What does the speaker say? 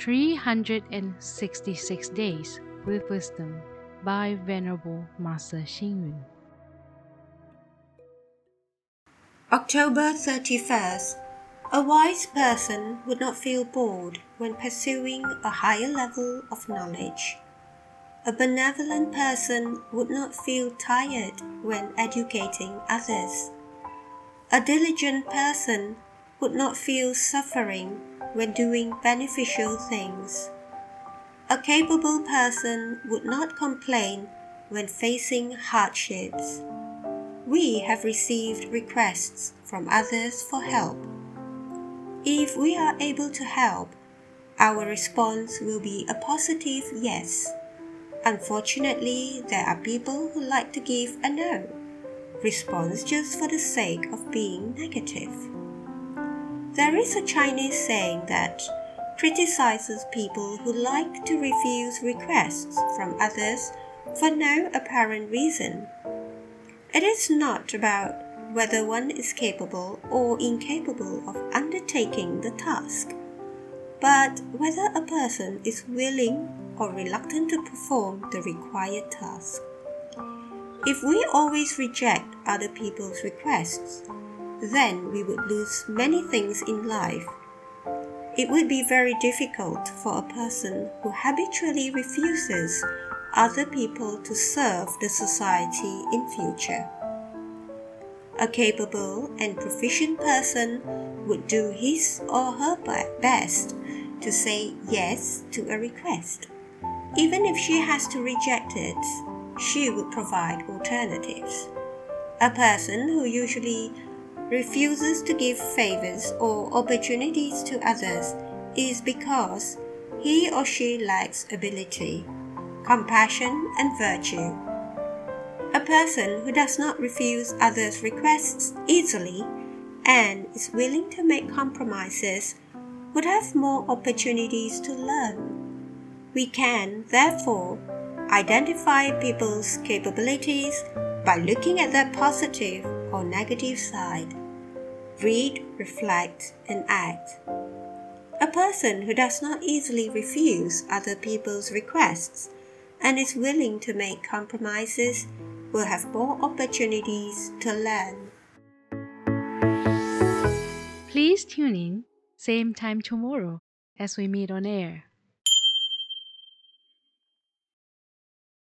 366 Days with Wisdom by Venerable Master Xing Yun. October 31st. A wise person would not feel bored when pursuing a higher level of knowledge. A benevolent person would not feel tired when educating others. A diligent person would not feel suffering when doing beneficial things. A capable person would not complain when facing hardships. We have received requests from others for help. If we are able to help, our response will be a positive yes. Unfortunately, there are people who like to give a no response just for the sake of being negative. There is a Chinese saying that criticizes people who like to refuse requests from others for no apparent reason. It is not about whether one is capable or incapable of undertaking the task, but whether a person is willing or reluctant to perform the required task. If we always reject other people's requests, then we would lose many things in life. It would be very difficult for a person who habitually refuses other people to serve the society in future. A capable and proficient person would do his or her best to say yes to a request. Even if she has to reject it, she would provide alternatives. A person who usually refuses to give favors or opportunities to others is because he or she lacks ability, compassion, and virtue. A person who does not refuse others' requests easily and is willing to make compromises would have more opportunities to learn. We can, therefore, identify people's capabilities by looking at their positive or negative side. Read, reflect, and act. A person who does not easily refuse other people's requests and is willing to make compromises will have more opportunities to learn. Please tune in, same time tomorrow as we meet on air.